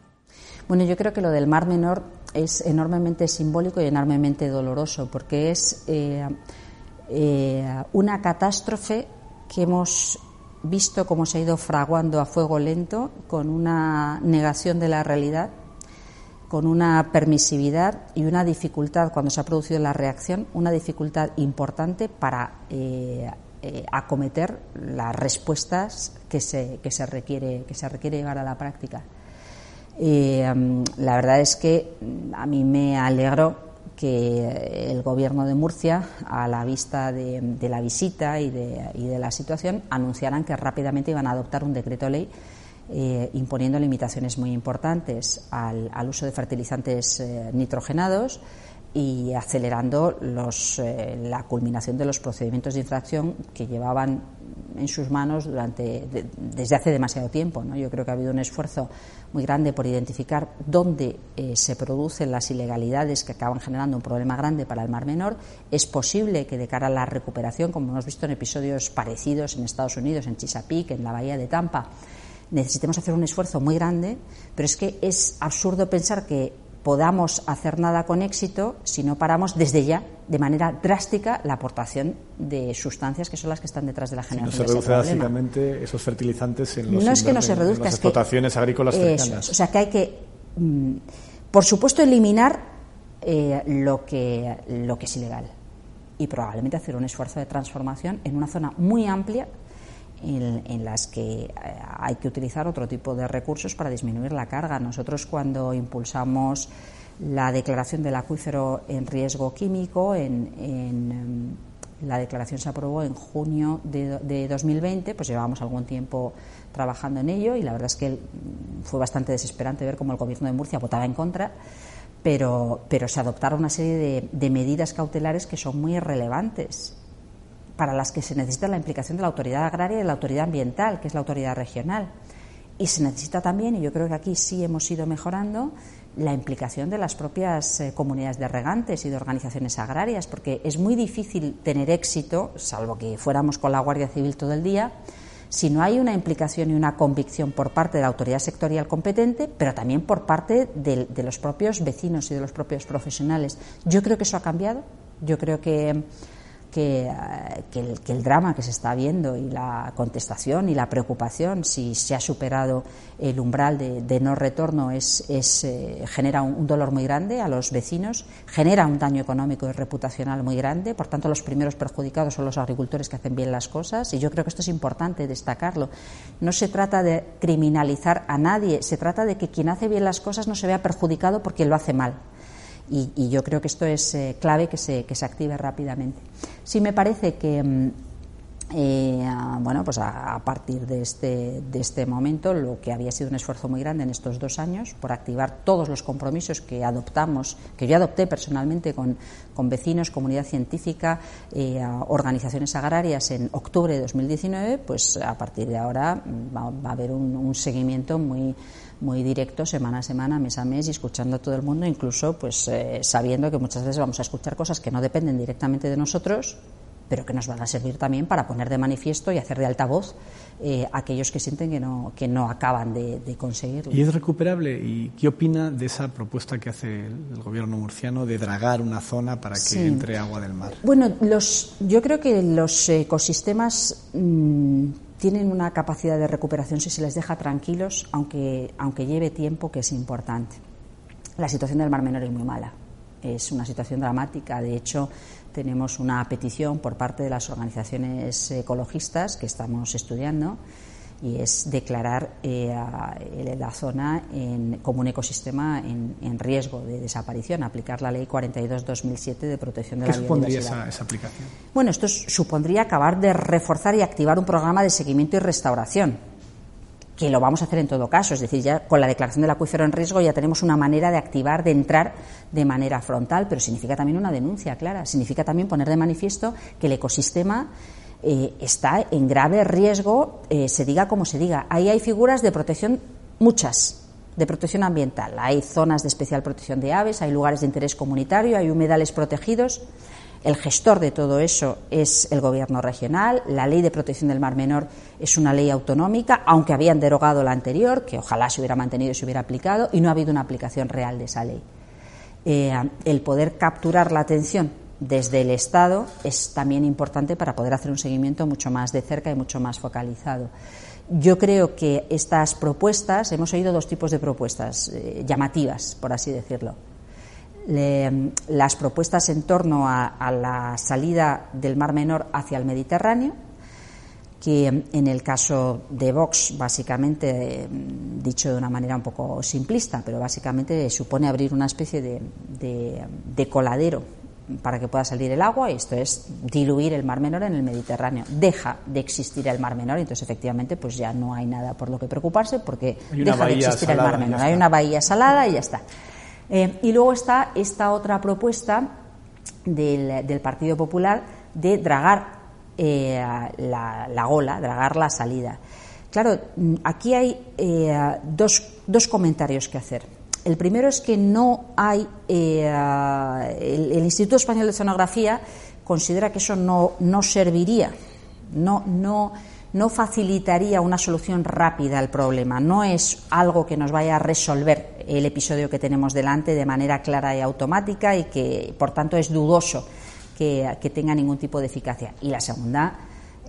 Bueno, yo creo que lo del Mar Menor es enormemente simbólico y enormemente doloroso, porque es eh, eh, una catástrofe que hemos visto cómo se ha ido fraguando a fuego lento, con una negación de la realidad, con una permisividad y una dificultad cuando se ha producido la reacción, una dificultad importante para eh, eh, acometer las respuestas que se, que se, requiere, que se requiere llevar a la práctica. Mm, la verdad es que a mí me alegro que el Gobierno de Murcia, a la vista de, la visita y de, la situación, anunciaran que rápidamente iban a adoptar un decreto ley eh, imponiendo limitaciones muy importantes al, uso de fertilizantes eh, nitrogenados y acelerando los, eh, la culminación de los procedimientos de infracción que llevaban en sus manos durante, desde hace demasiado tiempo. ¿no? Yo creo que ha habido un esfuerzo muy grande por identificar dónde eh, se producen las ilegalidades que acaban generando un problema grande para el Mar Menor. Es posible que de cara a la recuperación, como hemos visto en episodios parecidos en Estados Unidos, en Chesapeake, en la bahía de Tampa, necesitemos hacer un esfuerzo muy grande, pero es que es absurdo pensar que podamos hacer nada con éxito si no paramos desde ya, de manera drástica, la aportación de sustancias que son las que están detrás de la generación. no se reduce básicamente esos fertilizantes en, los no es que no se reduzca, las explotaciones agrícolas cercanas. o sea que hay que, mm, por supuesto, eliminar eh, lo, que, lo que es ilegal y probablemente hacer un esfuerzo de transformación en una zona muy amplia en, las que eh, hay que utilizar otro tipo de recursos para disminuir la carga. Nosotros cuando impulsamos la declaración del acuífero en riesgo químico, en, em, la declaración se aprobó en junio de, de, 2020, pues llevábamos algún tiempo trabajando en ello y la verdad es que fue bastante desesperante ver cómo el Gobierno de Murcia votaba en contra. Pero, pero se adoptaron una serie de, de medidas cautelares que son muy relevantes para las que se necesita la implicación de la autoridad agraria y de la autoridad ambiental, que es la autoridad regional. Y se necesita también, y yo creo que aquí sí hemos ido mejorando, la implicación de las propias eh, comunidades de regantes y de organizaciones agrarias, porque es muy difícil tener éxito, salvo que fuéramos con la Guardia Civil todo el día, si no hay una implicación y una convicción por parte de la autoridad sectorial competente, pero también por parte de, de los propios vecinos y de los propios profesionales. Yo creo que eso ha cambiado. Yo creo que que, el, drama que se está viendo y la contestación y la preocupación si se ha superado el umbral de, no retorno es, eh, genera un, dolor muy grande a los vecinos, genera un daño económico y reputacional muy grande, por tanto los primeros perjudicados son los agricultores que hacen bien las cosas. Y yo creo que esto es importante destacarlo. No se trata de criminalizar a nadie, se trata de que quien hace bien las cosas no se vea perjudicado porque lo hace mal y, yo creo que esto es eh, clave que se, que se active rápidamente. Sí me parece que. Mm, eh, bueno, pues a, partir de este, de este momento, lo que había sido un esfuerzo muy grande en estos dos años por activar todos los compromisos que adoptamos, que yo adopté personalmente con, con vecinos, comunidad científica, eh, organizaciones agrarias en octubre de 2019, pues a partir de ahora mm, va, va a haber un, un seguimiento muy muy directo semana a semana, mes a mes y escuchando a todo el mundo, incluso pues eh, sabiendo que muchas veces vamos a escuchar cosas que no dependen directamente de nosotros, pero que nos van a servir también para poner de manifiesto y hacer de altavoz eh, aquellos que sienten que no, que no acaban de, conseguirlo. ¿Y es recuperable? ¿Y qué opina de esa propuesta que hace el, gobierno murciano de dragar una zona para que entre agua del mar? Bueno, los, yo creo que los ecosistemas. Mm, tienen una capacidad de recuperación si se les deja tranquilos, aunque, aunque lleve tiempo, que es importante. La situación del Mar Menor es muy mala, es una situación dramática. De hecho, tenemos una petición por parte de las organizaciones ecologistas que estamos estudiando y es declarar eh, la zona como un ecosistema en, riesgo de desaparición, aplicar la ley 42-2007 de protección de la biodiversidad. ¿Qué supondría esa, aplicación? Bueno, esto supondría acabar de reforzar y activar un programa de seguimiento y restauración, que lo vamos a hacer en todo caso, es decir, ya con la declaración del acuífero en riesgo ya tenemos una manera de activar, de entrar de manera frontal, pero significa también una denuncia clara, significa también poner de manifiesto que el ecosistema eh, está en grave riesgo, eh, se diga como se diga. Ahí hay figuras de protección, muchas, de protección ambiental. Hay zonas de especial protección de aves, hay lugares de interés comunitario, hay humedales protegidos. El gestor de todo eso es el Gobierno regional. La ley de protección del Mar Menor es una ley autonómica, aunque habían derogado la anterior, que ojalá se hubiera mantenido y se hubiera aplicado, y no ha habido una aplicación real de esa ley. Eh, el poder capturar la atención desde el Estado es también importante para poder hacer un seguimiento mucho más de cerca y mucho más focalizado. Yo creo que estas propuestas, hemos oído dos tipos de propuestas eh, llamativas, por así decirlo. Las propuestas en torno a, la salida del Mar Menor hacia el Mediterráneo, que en el caso de Vox, básicamente, mm, dicho de una manera un poco simplista, pero básicamente supone abrir una especie de, coladero para que pueda salir el agua, y esto es diluir el Mar Menor en el Mediterráneo. Deja de existir el Mar Menor, entonces efectivamente pues ya no hay nada por lo que preocuparse porque deja de existir el Mar Menor. Hay una bahía salada y ya está. Eh, y luego está esta otra propuesta del, del Partido Popular de dragar eh, la, la, ola, dragar la salida. Claro, mm, aquí hay eh, dos, dos, comentarios que hacer. El primero es que no hay. Eh, el, Instituto Español de Oceanografía considera que eso no, no serviría, no, no, no facilitaría una solución rápida al problema. No es algo que nos vaya a resolver el episodio que tenemos delante de manera clara y automática y que, por tanto, es dudoso que, tenga ningún tipo de eficacia. Y la segunda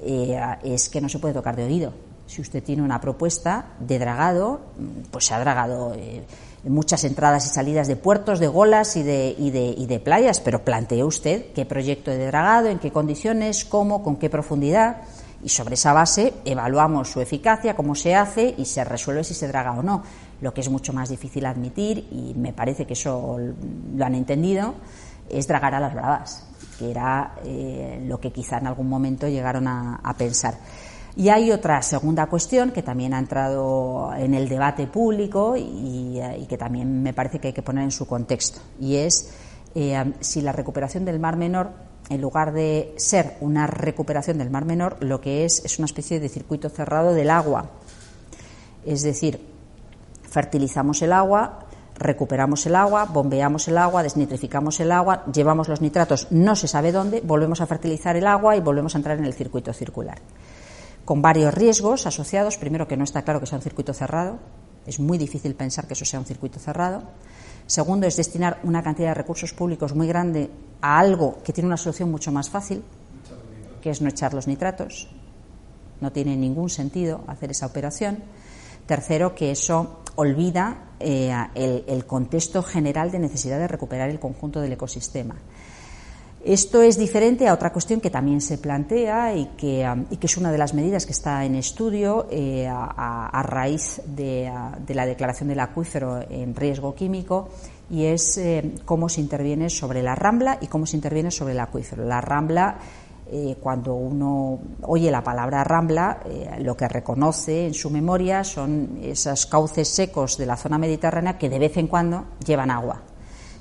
eh, es que no se puede tocar de oído. Si usted tiene una propuesta de dragado, pues se ha dragado eh, muchas entradas y salidas de puertos, de golas y de, y de, y de playas, pero plantee usted qué proyecto de dragado, en qué condiciones, cómo, con qué profundidad y sobre esa base evaluamos su eficacia, cómo se hace y se resuelve si se draga o no. Lo que es mucho más difícil admitir, y me parece que eso lo han entendido, es dragar a las bravas que era eh, lo que quizá en algún momento llegaron a, pensar. Y hay otra segunda cuestión que también ha entrado en el debate público y, que también me parece que hay que poner en su contexto, y es eh, si la recuperación del Mar Menor, en lugar de ser una recuperación del Mar Menor, lo que es es una especie de circuito cerrado del agua. Es decir, fertilizamos el agua, recuperamos el agua, bombeamos el agua, desnitrificamos el agua, llevamos los nitratos no se sabe dónde, volvemos a fertilizar el agua y volvemos a entrar en el circuito circular. Con varios riesgos asociados, primero que no está claro que sea un circuito cerrado, es muy difícil pensar que eso sea un circuito cerrado. Segundo, es destinar una cantidad de recursos públicos muy grande a algo que tiene una solución mucho más fácil, que es no echar los nitratos. No tiene ningún sentido hacer esa operación. Tercero, que eso olvida eh, el, contexto general de necesidad de recuperar el conjunto del ecosistema. Esto es diferente a otra cuestión que también se plantea y que, um, es una de las medidas que está en estudio eh, a, raíz de, la declaración del acuífero en riesgo químico y es eh, cómo se interviene sobre la rambla y cómo se interviene sobre el acuífero. La rambla eh, cuando uno oye la palabra rambla, lo que reconoce en su memoria son esos cauces secos de la zona mediterránea que de vez en cuando llevan agua.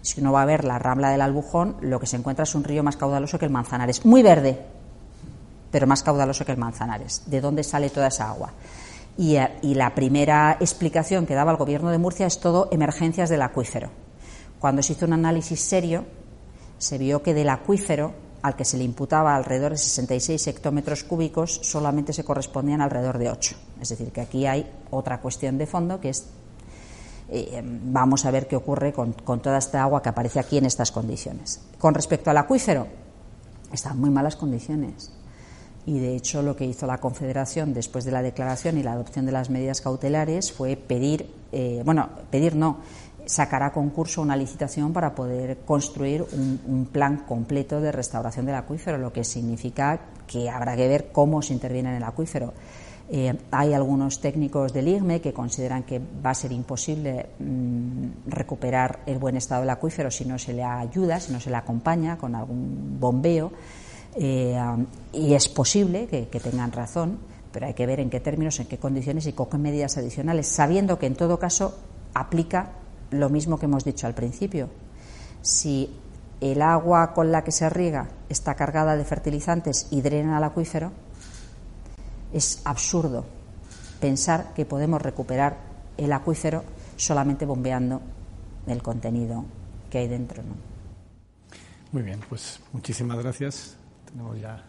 Si uno va a ver la rambla del Albujón, lo que se encuentra es un río más caudaloso que el Manzanares, muy verde, pero más caudaloso que el Manzanares. ¿De dónde sale toda esa agua? Y, eh, y la primera explicación que daba el Gobierno de Murcia es todo emergencias del acuífero. Cuando se hizo un análisis serio, se vio que del acuífero al que se le imputaba alrededor de 66 hectómetros cúbicos, solamente se correspondían alrededor de 8. Es decir, que aquí hay otra cuestión de fondo que es, eh, vamos a ver qué ocurre con, toda esta agua que aparece aquí en estas condiciones. Con respecto al acuífero, están muy malas condiciones. Y de hecho, lo que hizo la Confederación después de la declaración y la adopción de las medidas cautelares fue pedir, eh, bueno, pedir no, sacará concurso una licitación para poder construir un, plan completo de restauración del acuífero, lo que significa que habrá que ver cómo se interviene en el acuífero. Eh, hay algunos técnicos del IGME que consideran que va a ser imposible mm, recuperar el buen estado del acuífero si no se le ayuda, si no se le acompaña con algún bombeo. Eh, y es posible que, que tengan razón, pero hay que ver en qué términos, en qué condiciones y con qué medidas adicionales, sabiendo que en todo caso aplica lo mismo que hemos dicho al principio. Si el agua con la que se riega está cargada de fertilizantes y drena al acuífero, es absurdo pensar que podemos recuperar el acuífero solamente bombeando el contenido que hay dentro. Muy bien, pues muchísimas gracias. Tenemos ya